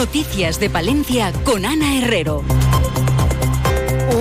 Noticias de Palencia con Ana Herrero.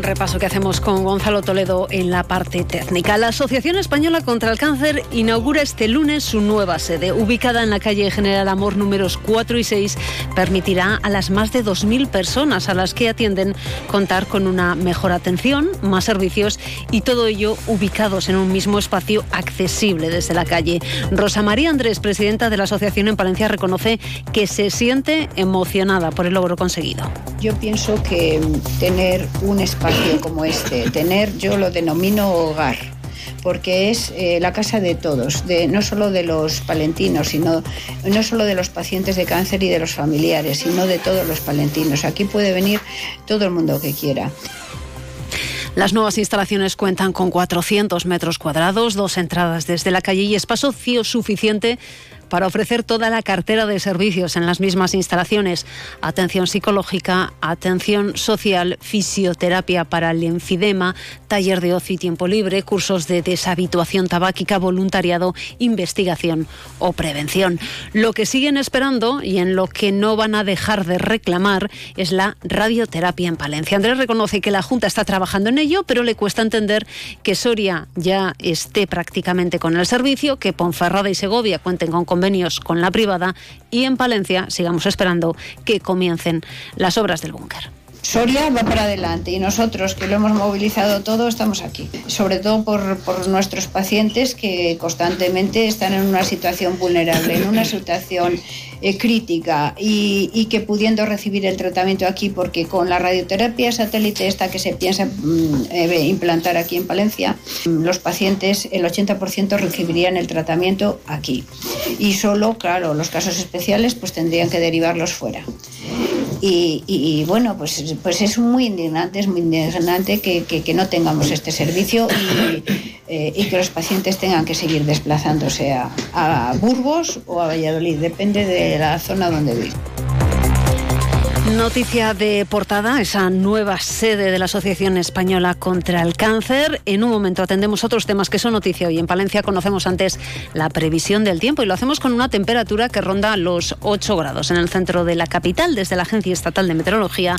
Un repaso que hacemos con Gonzalo Toledo en la parte técnica. La Asociación Española contra el Cáncer inaugura este lunes su nueva sede. Ubicada en la calle General Amor números 4 y 6, permitirá a las más de 2.000 personas a las que atienden contar con una mejor atención, más servicios y todo ello ubicados en un mismo espacio accesible desde la calle. Rosa María Andrés, presidenta de la Asociación en Palencia, reconoce que se siente emocionada por el logro conseguido. Yo pienso que tener un espacio como este, tener, yo lo denomino hogar porque es eh, la casa de todos, de, no solo de los palentinos, sino no solo de los pacientes de cáncer y de los familiares, sino de todos los palentinos. Aquí puede venir todo el mundo que quiera. Las nuevas instalaciones cuentan con 400 metros cuadrados, dos entradas desde la calle y espacio suficiente para ofrecer toda la cartera de servicios en las mismas instalaciones. Atención psicológica, atención social, fisioterapia para el enfidema, taller de ocio y tiempo libre, cursos de deshabituación tabáquica, voluntariado, investigación o prevención. Lo que siguen esperando y en lo que no van a dejar de reclamar es la radioterapia en Palencia. Andrés reconoce que la Junta está trabajando en ello, pero le cuesta entender que Soria ya esté prácticamente con el servicio, que Ponferrada y Segovia cuenten con convenios con la privada y en Palencia sigamos esperando que comiencen las obras del búnker. Soria va para adelante y nosotros que lo hemos movilizado todo estamos aquí, sobre todo por, nuestros pacientes que constantemente están en una situación vulnerable, en una situación eh, crítica y, y, que pudiendo recibir el tratamiento aquí, porque con la radioterapia satélite esta que se piensa mm, eh, implantar aquí en Palencia, mm, los pacientes, el 80% recibirían el tratamiento aquí y solo, claro, los casos especiales pues tendrían que derivarlos fuera. Y, bueno, pues, pues es muy indignante, es muy indignante que, que, no tengamos este servicio y, eh, y, que los pacientes tengan que seguir desplazándose a, a Burgos o a Valladolid, depende de la zona donde viven. Noticia de portada, esa nueva sede de la Asociación Española contra el Cáncer. En un momento atendemos otros temas que son noticia hoy. En Palencia conocemos antes la previsión del tiempo y lo hacemos con una temperatura que ronda los 8 grados en el centro de la capital. Desde la Agencia Estatal de Meteorología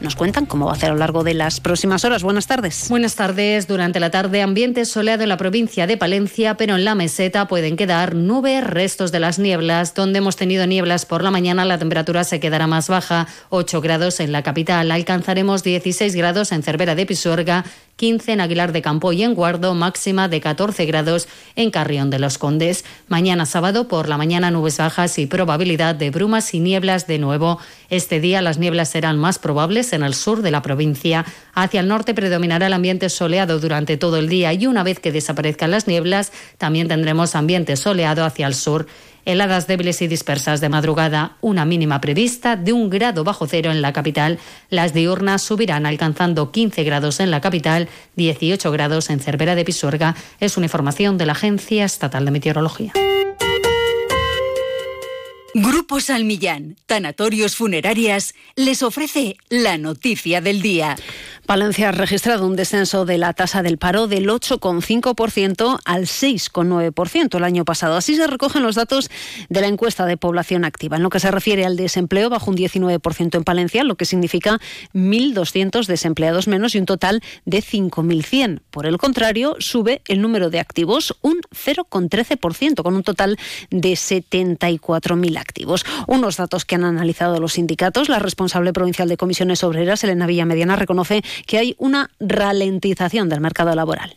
nos cuentan cómo va a ser a lo largo de las próximas horas. Buenas tardes. Buenas tardes. Durante la tarde, ambiente soleado en la provincia de Palencia, pero en la meseta pueden quedar nubes, restos de las nieblas. Donde hemos tenido nieblas por la mañana, la temperatura se quedará más baja. 8 grados en la capital. Alcanzaremos 16 grados en Cervera de Pisuerga, 15 en Aguilar de Campo y en Guardo, máxima de 14 grados en Carrión de los Condes. Mañana sábado por la mañana nubes bajas y probabilidad de brumas y nieblas de nuevo. Este día las nieblas serán más probables en el sur de la provincia. Hacia el norte predominará el ambiente soleado durante todo el día y una vez que desaparezcan las nieblas también tendremos ambiente soleado hacia el sur heladas débiles y dispersas de madrugada, una mínima prevista de un grado bajo cero en la capital. Las diurnas subirán alcanzando 15 grados en la capital, 18 grados en Cervera de Pisuerga. Es una información de la Agencia Estatal de Meteorología. Grupo Salmillán, Tanatorios Funerarias, les ofrece la noticia del día. Palencia ha registrado un descenso de la tasa del paro del 8,5% al 6,9% el año pasado. Así se recogen los datos de la encuesta de población activa. En lo que se refiere al desempleo, bajo un 19% en Palencia, lo que significa 1.200 desempleados menos y un total de 5.100. Por el contrario, sube el número de activos un 0,13%, con un total de 74.000 activos. Unos datos que han analizado los sindicatos. La responsable provincial de comisiones obreras, Elena Villamediana, reconoce que hay una ralentización del mercado laboral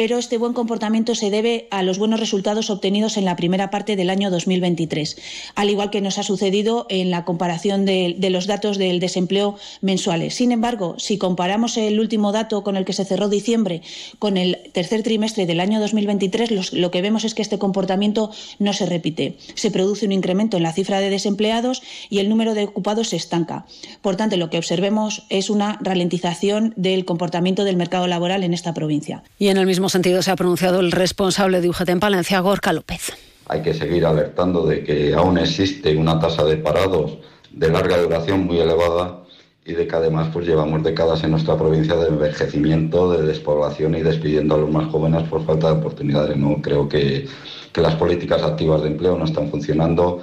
pero este buen comportamiento se debe a los buenos resultados obtenidos en la primera parte del año 2023, al igual que nos ha sucedido en la comparación de, los datos del desempleo mensuales. Sin embargo, si comparamos el último dato con el que se cerró diciembre con el tercer trimestre del año 2023, los, lo que vemos es que este comportamiento no se repite. Se produce un incremento en la cifra de desempleados y el número de ocupados se estanca. Por tanto, lo que observemos es una ralentización del comportamiento del mercado laboral en esta provincia. Y en el mismo sentido se ha pronunciado el responsable de UGT en Palencia, Gorka López. Hay que seguir alertando de que aún existe una tasa de parados de larga duración muy elevada y de que además pues llevamos décadas en nuestra provincia de envejecimiento, de despoblación y despidiendo a los más jóvenes por falta de oportunidades. No creo que, que las políticas activas de empleo no están funcionando.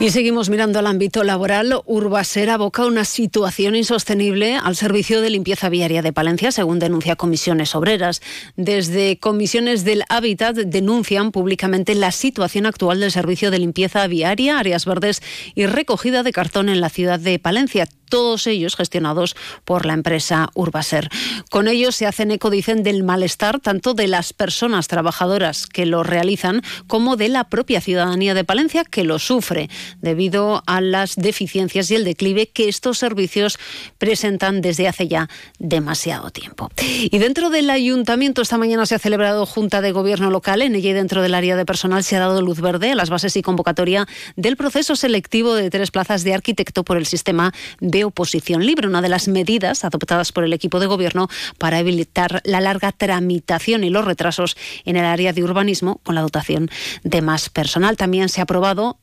Y seguimos mirando al ámbito laboral. Urbaser aboca una situación insostenible al servicio de limpieza viaria de Palencia, según denuncia Comisiones Obreras. Desde Comisiones del Hábitat denuncian públicamente la situación actual del servicio de limpieza viaria, áreas verdes y recogida de cartón en la ciudad de Palencia todos ellos gestionados por la empresa Urbaser. Con ellos se hacen eco, dicen, del malestar tanto de las personas trabajadoras que lo realizan como de la propia ciudadanía de Palencia que lo sufre debido a las deficiencias y el declive que estos servicios presentan desde hace ya demasiado tiempo. Y dentro del ayuntamiento esta mañana se ha celebrado Junta de Gobierno local. En ella y dentro del área de personal se ha dado luz verde a las bases y convocatoria del proceso selectivo de tres plazas de arquitecto por el sistema de oposición libre, una de las medidas adoptadas por el equipo de gobierno para evitar la larga tramitación y los retrasos en el área de urbanismo con la dotación de más personal. También se ha aprobado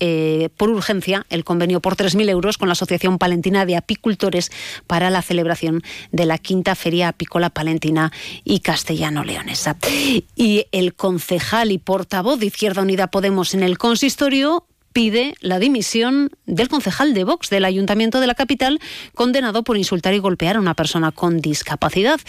eh, por urgencia el convenio por 3.000 euros con la Asociación Palentina de Apicultores para la celebración de la quinta Feria Apícola Palentina y Castellano-Leonesa. Y el concejal y portavoz de Izquierda Unida Podemos en el consistorio pide la dimisión del concejal de Vox del Ayuntamiento de la capital, condenado por insultar y golpear a una persona con discapacidad.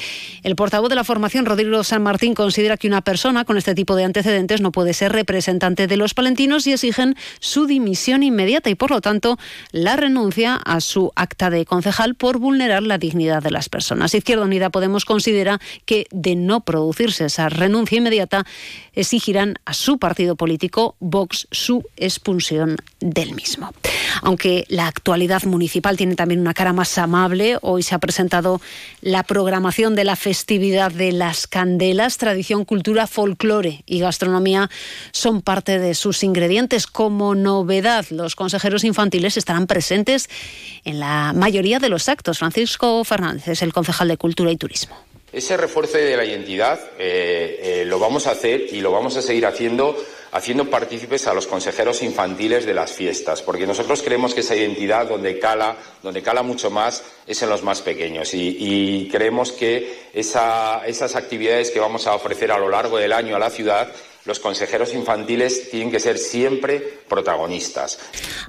El portavoz de la formación, Rodrigo San Martín, considera que una persona con este tipo de antecedentes no puede ser representante de los palentinos y exigen su dimisión inmediata y, por lo tanto, la renuncia a su acta de concejal por vulnerar la dignidad de las personas. Izquierda Unida Podemos considera que, de no producirse esa renuncia inmediata, exigirán a su partido político, Vox, su expulsión del mismo. Aunque la actualidad municipal tiene también una cara más amable, hoy se ha presentado la programación de la festividad de las candelas. Tradición, cultura, folclore y gastronomía son parte de sus ingredientes. Como novedad, los consejeros infantiles estarán presentes en la mayoría de los actos. Francisco Fernández es el concejal de Cultura y Turismo. Ese refuerzo de la identidad eh, eh, lo vamos a hacer y lo vamos a seguir haciendo haciendo partícipes a los consejeros infantiles de las fiestas, porque nosotros creemos que esa identidad donde cala, donde cala mucho más, es en los más pequeños. Y, creemos que esas actividades que vamos a ofrecer a lo largo del año a la ciudad los consejeros infantiles tienen que ser siempre protagonistas.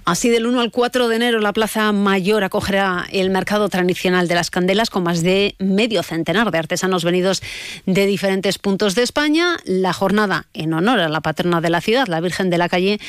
Así, del 1 al 4 de enero, la Plaza Mayor acogerá el mercado tradicional de las candelas con más de medio centenar de artesanos venidos de diferentes puntos de España. La jornada en honor a la patrona de la ciudad, la Virgen de la Calle,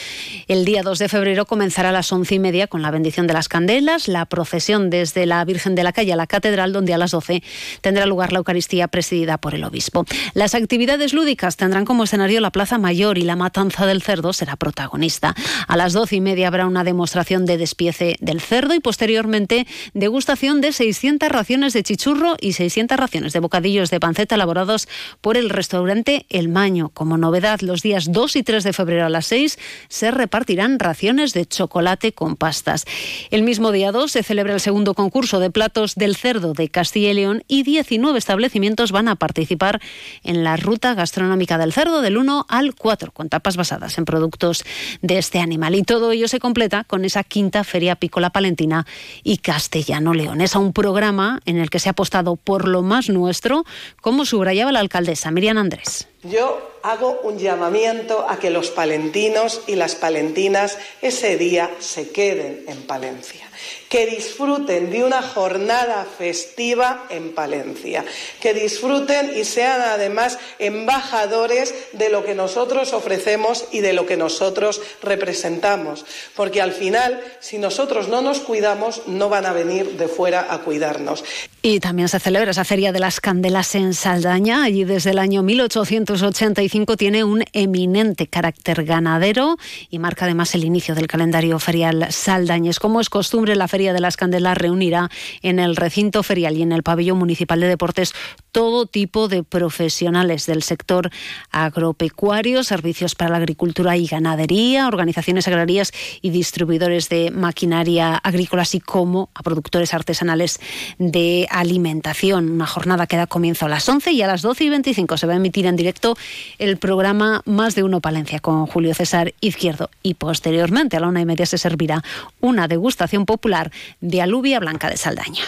el día 2 de febrero comenzará a las 11 y media con la bendición de las candelas, la procesión desde la Virgen de la Calle a la Catedral, donde a las 12 tendrá lugar la Eucaristía presidida por el Obispo. Las actividades lúdicas tendrán como escenario la Plaza Mayor y la matanza del cerdo será protagonista. A las doce y media habrá una demostración de despiece del cerdo y posteriormente degustación de 600 raciones de chichurro y 600 raciones de bocadillos de panceta elaborados por el restaurante El Maño. Como novedad, los días 2 y 3 de febrero a las 6 se repartirán raciones de chocolate con pastas. El mismo día 2 se celebra el segundo concurso de platos del cerdo de Castilla y León y 19 establecimientos van a participar en la ruta gastronómica del cerdo del 1 al 4, con tapas basadas en productos de este animal. Y todo ello se completa con esa quinta Feria Pícola Palentina y Castellano Leonesa, un programa en el que se ha apostado por lo más nuestro, como subrayaba la alcaldesa Miriam Andrés. Yo hago un llamamiento a que los palentinos y las palentinas ese día se queden en Palencia. Que disfruten de una jornada festiva en Palencia, que disfruten y sean además embajadores de lo que nosotros ofrecemos y de lo que nosotros representamos, porque al final, si nosotros no nos cuidamos, no van a venir de fuera a cuidarnos. Y también se celebra esa Feria de las Candelas en Saldaña. Allí desde el año 1885 tiene un eminente carácter ganadero y marca además el inicio del calendario ferial saldañés. Como es costumbre, la Feria de las Candelas reunirá en el recinto ferial y en el pabellón municipal de deportes todo tipo de profesionales del sector agropecuario, servicios para la agricultura y ganadería, organizaciones agrarias y distribuidores de maquinaria agrícola, así como a productores artesanales de alimentación. Una jornada que da comienzo a las 11 y a las 12 y 25 se va a emitir en directo el programa Más de Uno Palencia con Julio César Izquierdo. Y posteriormente a la una y media se servirá una degustación popular de alubia blanca de Saldaña.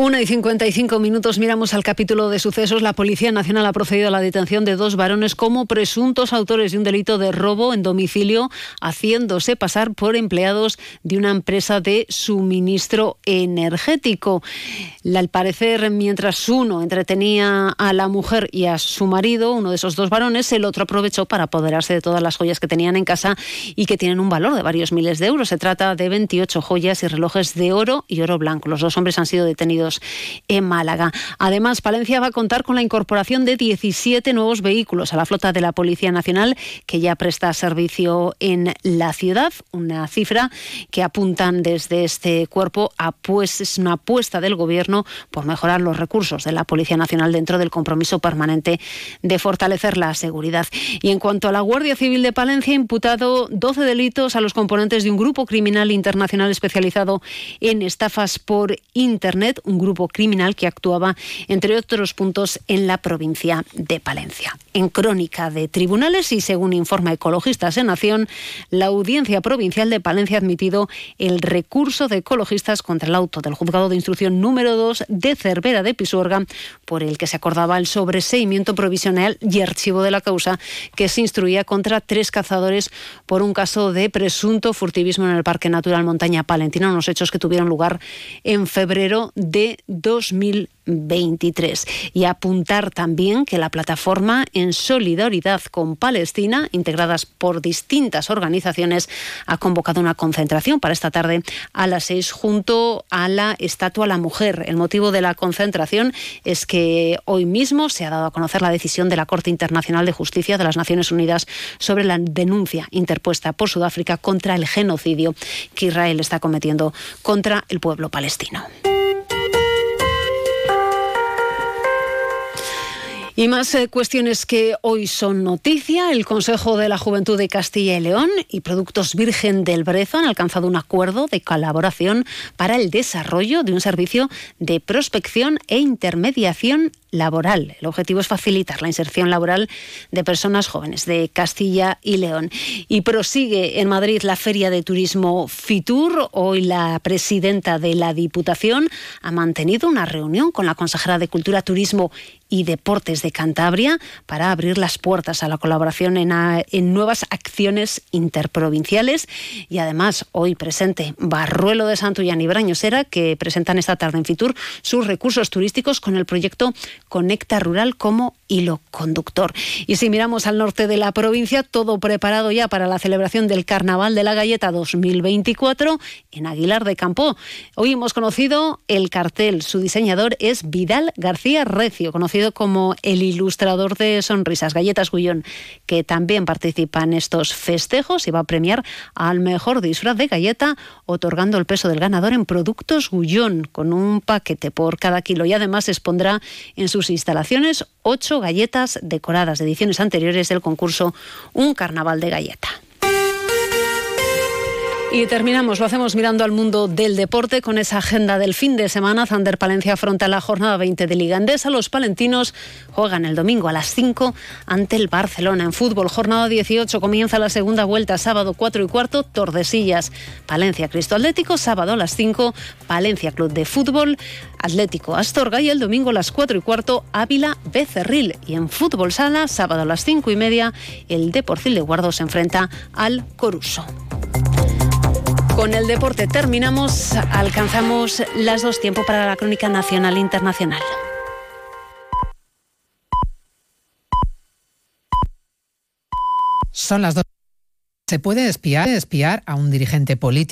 Una y 55 minutos miramos al capítulo de sucesos. La Policía Nacional ha procedido a la detención de dos varones como presuntos autores de un delito de robo en domicilio, haciéndose pasar por empleados de una empresa de suministro energético. Al parecer, mientras uno entretenía a la mujer y a su marido, uno de esos dos varones, el otro aprovechó para apoderarse de todas las joyas que tenían en casa y que tienen un valor de varios miles de euros. Se trata de 28 joyas y relojes de oro y oro blanco. Los dos hombres han sido detenidos en Málaga. Además, Palencia va a contar con la incorporación de 17 nuevos vehículos a la flota de la Policía Nacional que ya presta servicio en la ciudad, una cifra que apuntan desde este cuerpo a pues es una apuesta del gobierno por mejorar los recursos de la Policía Nacional dentro del compromiso permanente de fortalecer la seguridad. Y en cuanto a la Guardia Civil de Palencia, imputado 12 delitos a los componentes de un grupo criminal internacional especializado en estafas por Internet, un grupo criminal que actuaba, entre otros puntos, en la provincia de Palencia. En crónica de tribunales y según informa Ecologistas en Nación, la Audiencia Provincial de Palencia ha admitido el recurso de ecologistas contra el auto del juzgado de instrucción número 2 de Cervera de Pisuerga, por el que se acordaba el sobreseimiento provisional y archivo de la causa que se instruía contra tres cazadores por un caso de presunto furtivismo en el Parque Natural Montaña Palentina, unos hechos que tuvieron lugar en febrero de 2023. Y apuntar también que la plataforma en solidaridad con Palestina, integradas por distintas organizaciones, ha convocado una concentración para esta tarde a las seis junto a la estatua la mujer. El motivo de la concentración es que hoy mismo se ha dado a conocer la decisión de la Corte Internacional de Justicia de las Naciones Unidas sobre la denuncia interpuesta por Sudáfrica contra el genocidio que Israel está cometiendo contra el pueblo palestino. Y más eh, cuestiones que hoy son noticia. El Consejo de la Juventud de Castilla y León y Productos Virgen del Brezo han alcanzado un acuerdo de colaboración para el desarrollo de un servicio de prospección e intermediación laboral. El objetivo es facilitar la inserción laboral de personas jóvenes de Castilla y León. Y prosigue en Madrid la Feria de Turismo Fitur. Hoy la presidenta de la Diputación ha mantenido una reunión con la consejera de Cultura, Turismo y Deportes de Cantabria para abrir las puertas a la colaboración en, en, nuevas acciones interprovinciales. Y además, hoy presente Barruelo de Santullán y Brañosera, que presentan esta tarde en Fitur sus recursos turísticos con el proyecto Conecta Rural como hilo conductor. Y si miramos al norte de la provincia, todo preparado ya para la celebración del Carnaval de la Galleta 2024 en Aguilar de Campo. Hoy hemos conocido el cartel. Su diseñador es Vidal García Recio, conocido como el ilustrador de Sonrisas, Galletas Gullón, que también participa en estos festejos y va a premiar al mejor disfraz de galleta, otorgando el peso del ganador en productos Gullón, con un paquete por cada kilo. Y además expondrá en sus instalaciones ocho galletas decoradas de ediciones anteriores del concurso Un Carnaval de Galleta. Y terminamos, lo hacemos mirando al mundo del deporte con esa agenda del fin de semana. Zander Palencia afronta la jornada 20 de Liga Endesa. Los palentinos juegan el domingo a las 5 ante el Barcelona. En fútbol, jornada 18, comienza la segunda vuelta, sábado 4 y cuarto, Tordesillas, Palencia Cristo Atlético, sábado a las 5, Palencia Club de Fútbol, Atlético Astorga y el domingo a las 4 y cuarto, Ávila Becerril. Y en fútbol sala, sábado a las 5 y media, el Deporcil de Guardo se enfrenta al Coruso. Con el deporte terminamos, alcanzamos las dos tiempos para la crónica nacional e internacional. Son las dos. ¿Se puede espiar, espiar a un dirigente político?